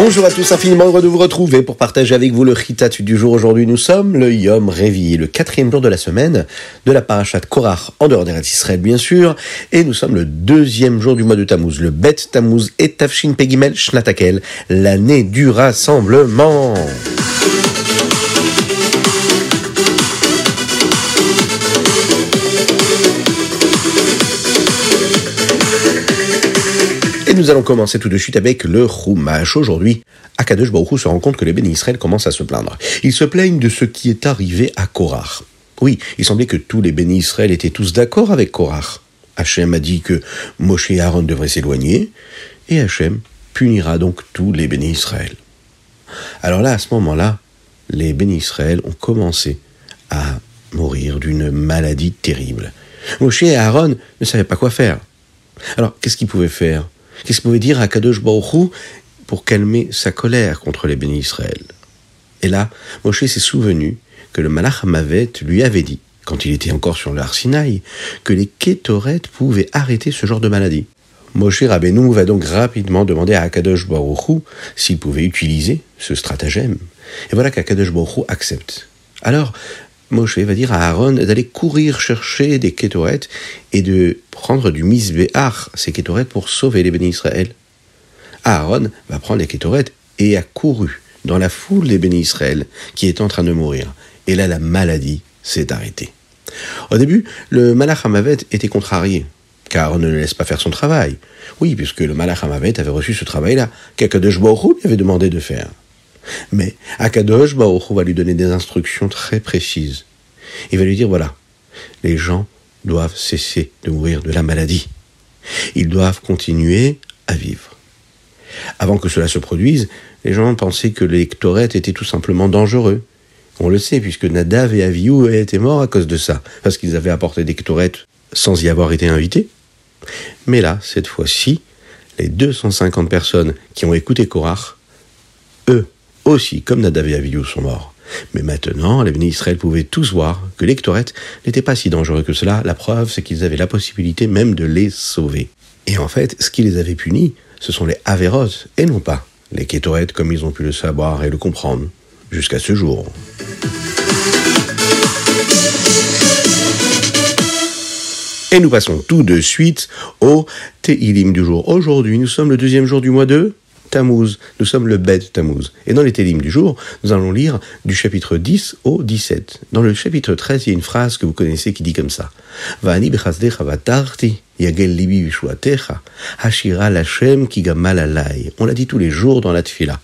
Bonjour à tous, infiniment heureux de vous retrouver pour partager avec vous le chitat du jour. Aujourd'hui, nous sommes le Yom Revi, le quatrième jour de la semaine de la parachat Korach, en dehors d'Eretz Israël bien sûr, et nous sommes le deuxième jour du mois de Tammuz, le Bet Tammuz et Tafshin Pegimel Shnatakel, l'année du rassemblement. Nous allons commencer tout de suite avec le Chumash. Aujourd'hui, Akadosh Baruch se rend compte que les bénis Israël commencent à se plaindre. Ils se plaignent de ce qui est arrivé à Korach. Oui, il semblait que tous les bénis Israël étaient tous d'accord avec Korach. Hachem a dit que Moshe et Aaron devraient s'éloigner, et Hachem punira donc tous les bénis Israël. Alors là, à ce moment-là, les bénis Israël ont commencé à mourir d'une maladie terrible. Moshe et Aaron ne savaient pas quoi faire. Alors, qu'est-ce qu'ils pouvaient faire? Qu'est-ce qu'il pouvait dire à Kadosh Baruch Hu pour calmer sa colère contre les bénis Israël Et là, Moshe s'est souvenu que le Malach Hamavet lui avait dit, quand il était encore sur l'Ar Sinaï, que les Kétorettes pouvaient arrêter ce genre de maladie. Moshe Rabbeinu va donc rapidement demander à Akadosh Baruch Hu s'il pouvait utiliser ce stratagème. Et voilà qu'Akadosh Baruch Hu accepte. Alors, Moshe va dire à Aaron d'aller courir chercher des kétorettes et de prendre du misbéach, ces kétorettes, pour sauver les bénis Israël. Aaron va prendre les kétorettes et a couru dans la foule des bénis Israël qui est en train de mourir. Et là, la maladie s'est arrêtée. Au début, le Malach Hamavet était contrarié, car on ne le laisse pas faire son travail. Oui, puisque le Malach Hamavet avait reçu ce travail-là, qu'Akadosh Baruch lui avait demandé de faire. Mais Akadosh va lui donner des instructions très précises. Il va lui dire, voilà, les gens doivent cesser de mourir de la maladie. Ils doivent continuer à vivre. Avant que cela se produise, les gens pensaient que les torettes étaient tout simplement dangereux. On le sait, puisque Nadav et Avihu étaient morts à cause de ça, parce qu'ils avaient apporté des torettes sans y avoir été invités. Mais là, cette fois-ci, les 250 personnes qui ont écouté Korach, eux aussi, comme Nadav et Avihu, sont morts. Mais maintenant, les bénis Israël pouvaient tous voir que les n'étaient pas si dangereux que cela. La preuve, c'est qu'ils avaient la possibilité même de les sauver. Et en fait, ce qui les avait punis, ce sont les Averot, et non pas les Kétorettes comme ils ont pu le savoir et le comprendre jusqu'à ce jour. Et nous passons tout de suite au Teilim du jour. Aujourd'hui, nous sommes le deuxième jour du mois de Tammuz. Nous sommes le Bet Tammuz. Et dans les Télim du jour, nous allons lire du chapitre 10 au 17. Dans le chapitre 13, il y a une phrase que vous connaissez qui dit comme ça. Va'ani yagel libi lachem. On l'a dit tous les jours dans la tfila.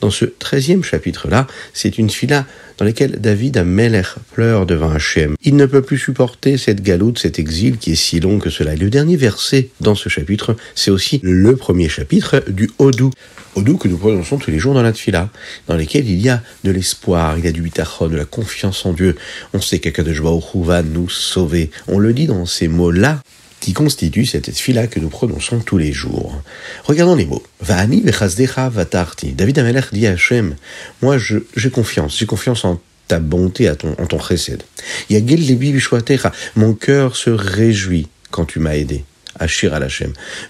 Dans ce treizième chapitre-là, c'est une tfila dans laquelle David Ameler pleure devant Hachem. Il ne peut plus supporter cette galoute, cet exil qui est si long que cela. Et le dernier verset dans ce chapitre, c'est aussi le premier chapitre du Odou. Odou que nous prononçons tous les jours dans la Tfila, dans lesquels il y a de l'espoir, il y a du bitachon, de la confiance en Dieu. On sait qu'Akadosh Baruch va nous sauver. On le dit dans ces mots-là qui constituent cette tfila que nous prononçons tous les jours. Regardons les mots. Va'ani vechazdecha vatarti. David Amelech dit à Hachem, moi j'ai confiance, j'ai confiance en ta bonté, à ton, en ton chesed. Yagel lebi. Mon cœur se réjouit quand tu m'as aidé. Ashir al.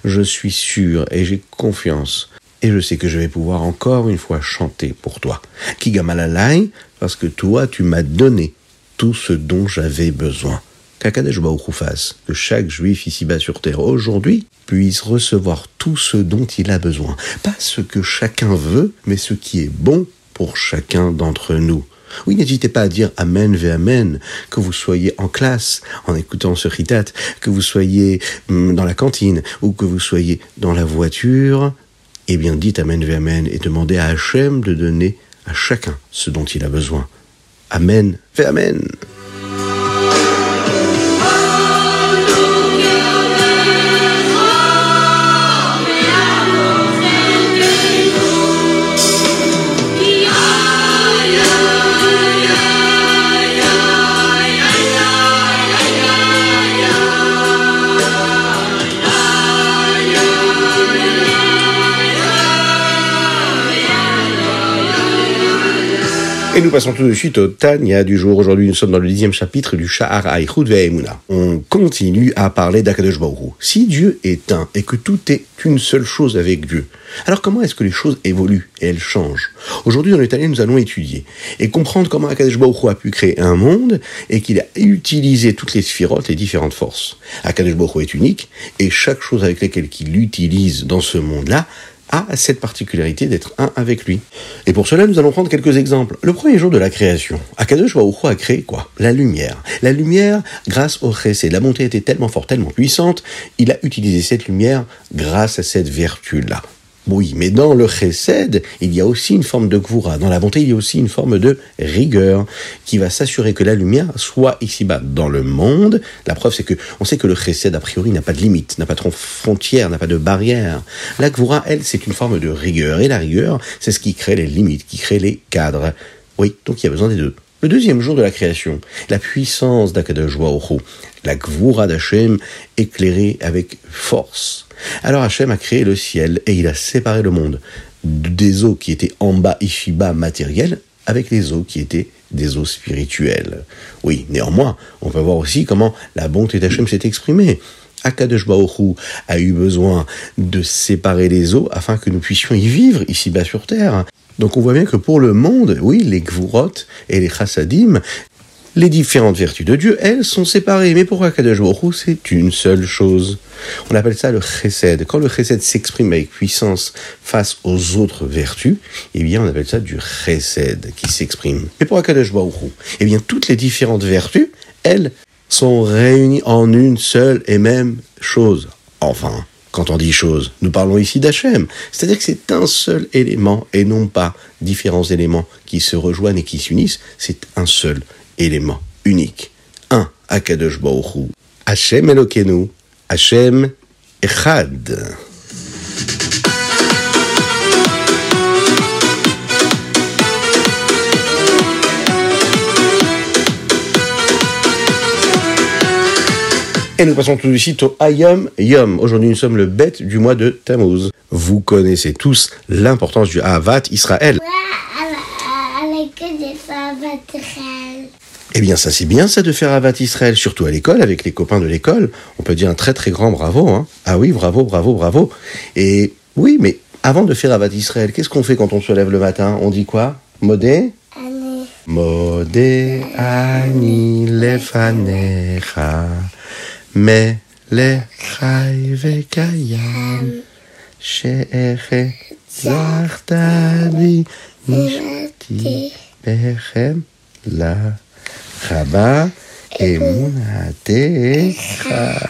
Je suis sûr et j'ai confiance. Et je sais que je vais pouvoir encore une fois chanter pour toi. Kigamalalai, parce que toi tu m'as donné tout ce dont j'avais besoin. Fasse que chaque juif ici-bas sur terre aujourd'hui puisse recevoir tout ce dont il a besoin. Pas ce que chacun veut, mais ce qui est bon pour chacun d'entre nous. Oui, n'hésitez pas à dire Amen ve Amen, que vous soyez en classe en écoutant ce ritat, que vous soyez hum, dans la cantine ou que vous soyez dans la voiture. Eh bien, dites Amen ve Amen et demandez à Hachem de donner à chacun ce dont il a besoin. Amen ve Amen. Nous passons tout de suite au Tanya du jour. Aujourd'hui, nous sommes dans le dixième chapitre du Sha'ar Aïchoud Ve'emuna. On continue à parler d'Akadosh Baruch Si Dieu est un et que tout est une seule chose avec Dieu, alors comment est-ce que les choses évoluent et elles changent? Aujourd'hui, dans l'Italien, nous allons étudier et comprendre comment Akadosh Baruch a pu créer un monde et qu'il a utilisé toutes les sphirotes, les différentes forces. Akadosh Baruch est unique et chaque chose avec laquelle il utilise dans ce monde-là a cette particularité d'être un avec lui. Et pour cela, nous allons prendre quelques exemples. Le premier jour de la création, Akadosh Baruch a créé quoi? La lumière. La lumière, grâce au chesed, la montée était tellement forte, tellement puissante, il a utilisé cette lumière grâce à cette vertu-là. Oui, mais dans le chesed, il y a aussi une forme de gvura. Dans la bonté, il y a aussi une forme de rigueur qui va s'assurer que la lumière soit ici-bas dans le monde. La preuve, c'est que on sait que le chesed, a priori, n'a pas de limite, n'a pas de frontière, n'a pas de barrière. La gvura, elle, c'est une forme de rigueur. Et la rigueur, c'est ce qui crée les limites, qui crée les cadres. Oui, donc il y a besoin des deux. Le deuxième jour de la création, la puissance d'Akadosh Baruch la Gvura d'Hachem éclairée avec force. Alors Hachem a créé le ciel et il a séparé le monde des eaux qui étaient en bas, Ishiba, matérielles, avec les eaux qui étaient des eaux spirituelles. Oui, néanmoins, on peut voir aussi comment la bonté d'Hachem s'est exprimée. Akadosh Baruch a eu besoin de séparer les eaux afin que nous puissions y vivre ici-bas sur terre. Donc on voit bien que pour le monde, oui, les gvurot et les chassadim, les différentes vertus de Dieu, elles sont séparées. Mais pour Akadosh Baruch c'est une seule chose. On appelle ça le chesed. Quand le chesed s'exprime avec puissance face aux autres vertus, eh bien on appelle ça du chesed qui s'exprime. Mais pour Akadosh Baruch eh bien toutes les différentes vertus, elles sont réunies en une seule et même chose. Enfin, quand on dit chose, nous parlons ici d'Hachem. C'est-à-dire que c'est un seul élément et non pas différents éléments qui se rejoignent et qui s'unissent. C'est un seul élément unique. Un, Akadosh Baruch Hachem Elokenu, Hachem Echad. Et nous passons tout de suite au Ayom Yom. Aujourd'hui, nous sommes le bête du mois de Tammuz. Vous connaissez tous l'importance du Havat Israël. Eh bien, ça c'est bien ça de faire Havat Israël, surtout à l'école, avec les copains de l'école. On peut dire un très très grand bravo. Hein. Ah oui, bravo, bravo, bravo. Et oui, mais avant de faire Havat Israël, qu'est-ce qu'on fait quand on se lève le matin? On dit quoi? Modé? Modé ani lefanecha. Mais les Chayvekayam, Sheeche, Zartabi, Nishti, Bechem, La, Chaba, Emunate,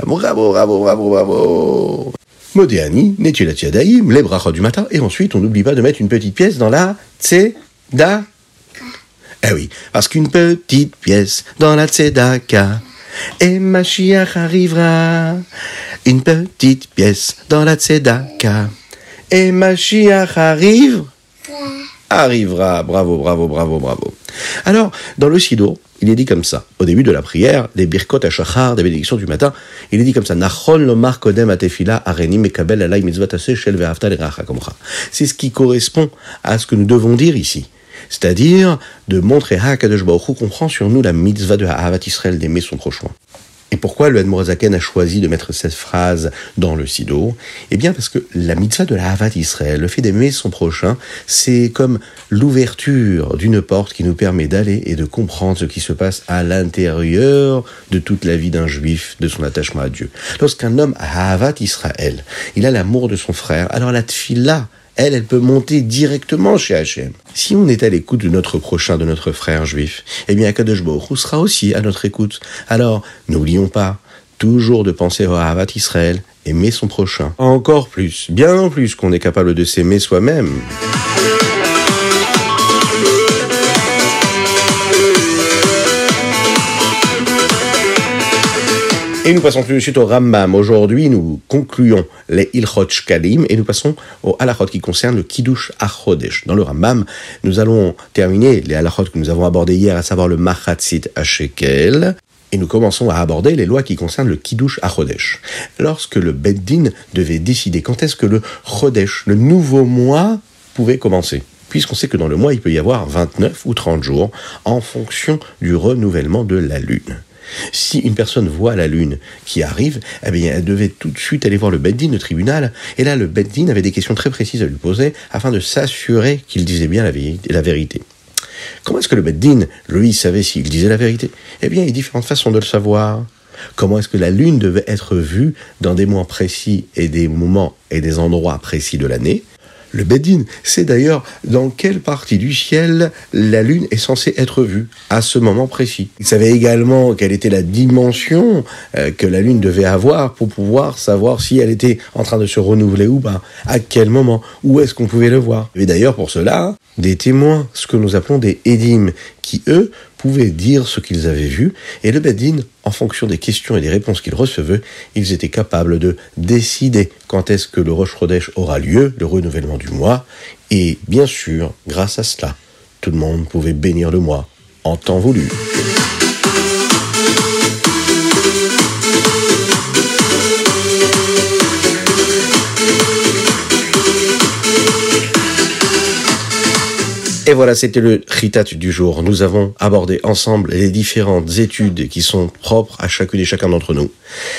Bravo, bravo, bravo, bravo. Modéani, Netilat Yadaïm, les brachas du matin, et ensuite on n'oublie pas de mettre une petite pièce dans la Tzedaka. Eh oui, parce qu'une petite pièce dans la Tzedaka et Mashiach arrivera. Une petite pièce dans la tzedaka. Et Mashiach arrive. Arrivera. Bravo, bravo, bravo, bravo. Alors, dans le Sido, il est dit comme ça. Au début de la prière, des birkot shachar, des bénédictions du matin, il est dit comme ça. Nachon lomar kodem atefila arenim mekabel alay mitzvot shel ve'afta C'est ce qui correspond à ce que nous devons dire ici. C'est-à-dire de montrer à Hakadosh Baruch qu'on prend sur nous la mitzvah de Ha'avat Israël d'aimer son prochain. Et pourquoi le Admorazaken a choisi de mettre cette phrase dans le Sido? Eh bien parce que la mitzvah de la Havat Israël, le fait d'aimer son prochain, c'est comme l'ouverture d'une porte qui nous permet d'aller et de comprendre ce qui se passe à l'intérieur de toute la vie d'un juif, de son attachement à Dieu. Lorsqu'un homme a Havat Israël, il a l'amour de son frère, alors la tfila, elle, elle peut monter directement chez Hachem. Si on est à l'écoute de notre prochain, de notre frère juif, eh bien Akadosh Baruch sera aussi à notre écoute. Alors, n'oublions pas toujours de penser à Havat Israël, aimer son prochain. Encore plus, bien plus qu'on est capable de s'aimer soi-même. Et nous passons tout de suite au Rambam. Aujourd'hui, nous concluons les Ilchot Shkalim et nous passons au halachot qui concerne le Kiddush Achodesh. Dans le Rambam, nous allons terminer les halachot que nous avons abordés hier, à savoir le Machatzit Ashekel. Et nous commençons à aborder les lois qui concernent le Kiddush Achodesh. Lorsque le Beddin devait décider quand est-ce que le Chodesh, le nouveau mois, pouvait commencer? puisqu'on sait que dans le mois, il peut y avoir 29 ou 30 jours en fonction du renouvellement de la lune. Si une personne voit la lune qui arrive, eh bien, elle devait tout de suite aller voir le Beddin, le tribunal, et là, le Beddin avait des questions très précises à lui poser afin de s'assurer qu'il disait bien la vérité. Comment est-ce que le Beddin, lui, savait s'il disait la vérité? Eh bien, il y a différentes façons de le savoir. Comment est-ce que la lune devait être vue dans des mois précis et des moments et des endroits précis de l'année? Le Bedin sait d'ailleurs dans quelle partie du ciel la Lune est censée être vue à ce moment précis. Il savait également quelle était la dimension euh, que la Lune devait avoir pour pouvoir savoir si elle était en train de se renouveler ou pas, à quel moment, où est-ce qu'on pouvait le voir. Et d'ailleurs pour cela, des témoins, ce que nous appelons des Edim, qui eux pouvaient dire ce qu'ils avaient vu, et le Bedin, en fonction des questions et des réponses qu'ils recevaient, ils étaient capables de décider quand est-ce que le Rosh Chodesh aura lieu, le renouvellement du mois, et bien sûr, grâce à cela, tout le monde pouvait bénir le mois en temps voulu. Et voilà, c'était le Ritat du jour. Nous avons abordé ensemble les différentes études qui sont propres à chacune et chacun d'entre nous.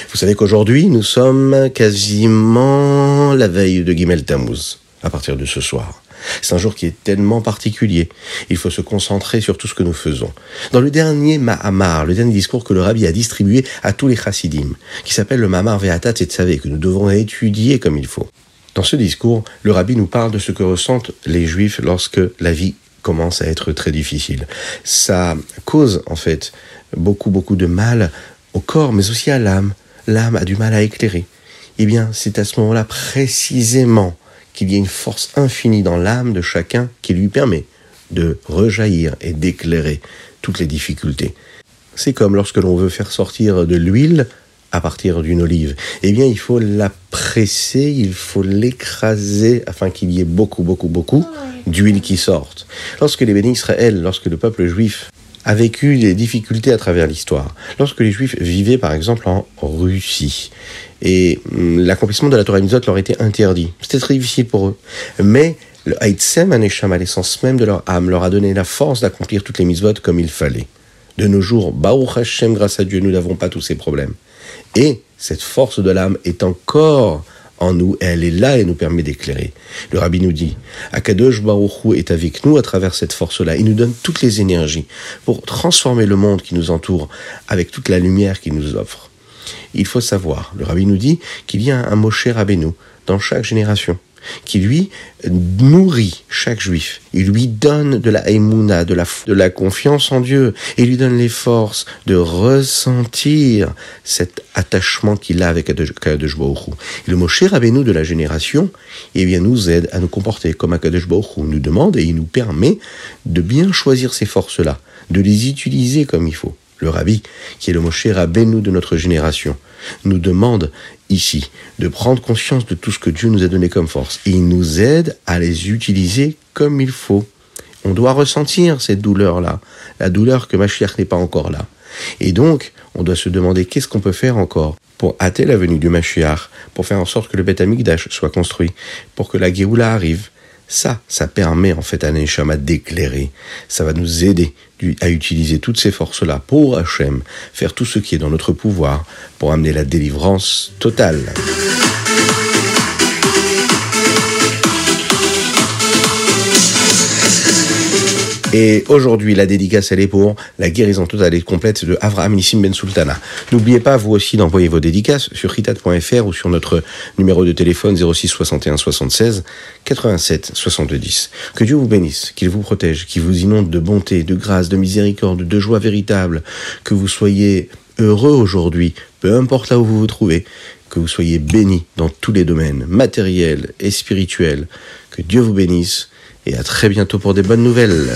Vous savez qu'aujourd'hui, nous sommes quasiment la veille de Gimel Tammuz, à partir de ce soir. C'est un jour qui est tellement particulier. Il faut se concentrer sur tout ce que nous faisons. Dans le dernier Mahamar, le dernier discours que le rabbi a distribué à tous les chassidim, qui s'appelle le Mahamar Ve'atat et que nous devons étudier comme il faut. Dans ce discours, le rabbi nous parle de ce que ressentent les juifs lorsque la vie commence à être très difficile. Ça cause en fait beaucoup beaucoup de mal au corps, mais aussi à l'âme. L'âme a du mal à éclairer. Eh bien, c'est à ce moment-là précisément qu'il y a une force infinie dans l'âme de chacun qui lui permet de rejaillir et d'éclairer toutes les difficultés. C'est comme lorsque l'on veut faire sortir de l'huile à partir d'une olive. Eh bien, il faut la presser, il faut l'écraser afin qu'il y ait beaucoup, beaucoup, beaucoup d'huile qui sorte. Lorsque les bénis Israël, lorsque le peuple juif a vécu des difficultés à travers l'histoire, lorsque les juifs vivaient par exemple en Russie, et hum, l'accomplissement de la Torah Mitzvot leur était interdit, c'était très difficile pour eux. Mais le Haïtsem Anesham, à l'essence même de leur âme, leur a donné la force d'accomplir toutes les mitzvot comme il fallait. De nos jours, Baruch Hashem, grâce à Dieu, nous n'avons pas tous ces problèmes. Et cette force de l'âme est encore en nous, elle est là et nous permet d'éclairer. Le rabbi nous dit, Akadosh Baruch est avec nous à travers cette force-là. Il nous donne toutes les énergies pour transformer le monde qui nous entoure avec toute la lumière qu'il nous offre. Il faut savoir, le rabbi nous dit qu'il y a un Moshe Rabbeinu dans chaque génération qui lui nourrit chaque juif. Il lui donne de la haïmouna, de la, confiance en Dieu. Il lui donne les forces de ressentir cet attachement qu'il a avec Akadosh Baruch Le Moshe Rabbeinu de la génération, eh bien, nous aide à nous comporter comme Akadosh Baruch nous demande et il nous permet de bien choisir ces forces-là, de les utiliser comme il faut. Le Rabbi, qui est le Moshe Rabbeinu de notre génération, nous demande ici de prendre conscience de tout ce que Dieu nous a donné comme force. Et il nous aide à les utiliser comme il faut. On doit ressentir cette douleur-là, la douleur que Mashiach n'est pas encore là. Et donc, on doit se demander qu'est-ce qu'on peut faire encore pour hâter la venue du Mashiach, pour faire en sorte que le Beth Amikdash soit construit, pour que la Géoula arrive, ça, ça permet en fait à Neshama d'éclairer. Ça va nous aider à utiliser toutes ces forces-là pour Hachem, faire tout ce qui est dans notre pouvoir pour amener la délivrance totale. Et aujourd'hui, la dédicace, elle est pour la guérison totale et complète de Avraham Nissim Ben Sultana. N'oubliez pas, vous aussi, d'envoyer vos dédicaces sur hitat.fr ou sur notre numéro de téléphone 06 61 76 87 70. Que Dieu vous bénisse, qu'il vous protège, qu'il vous inonde de bonté, de grâce, de miséricorde, de joie véritable, que vous soyez heureux aujourd'hui, peu importe là où vous vous trouvez, que vous soyez bénis dans tous les domaines, matériels et spirituels. Que Dieu vous bénisse et à très bientôt pour des bonnes nouvelles.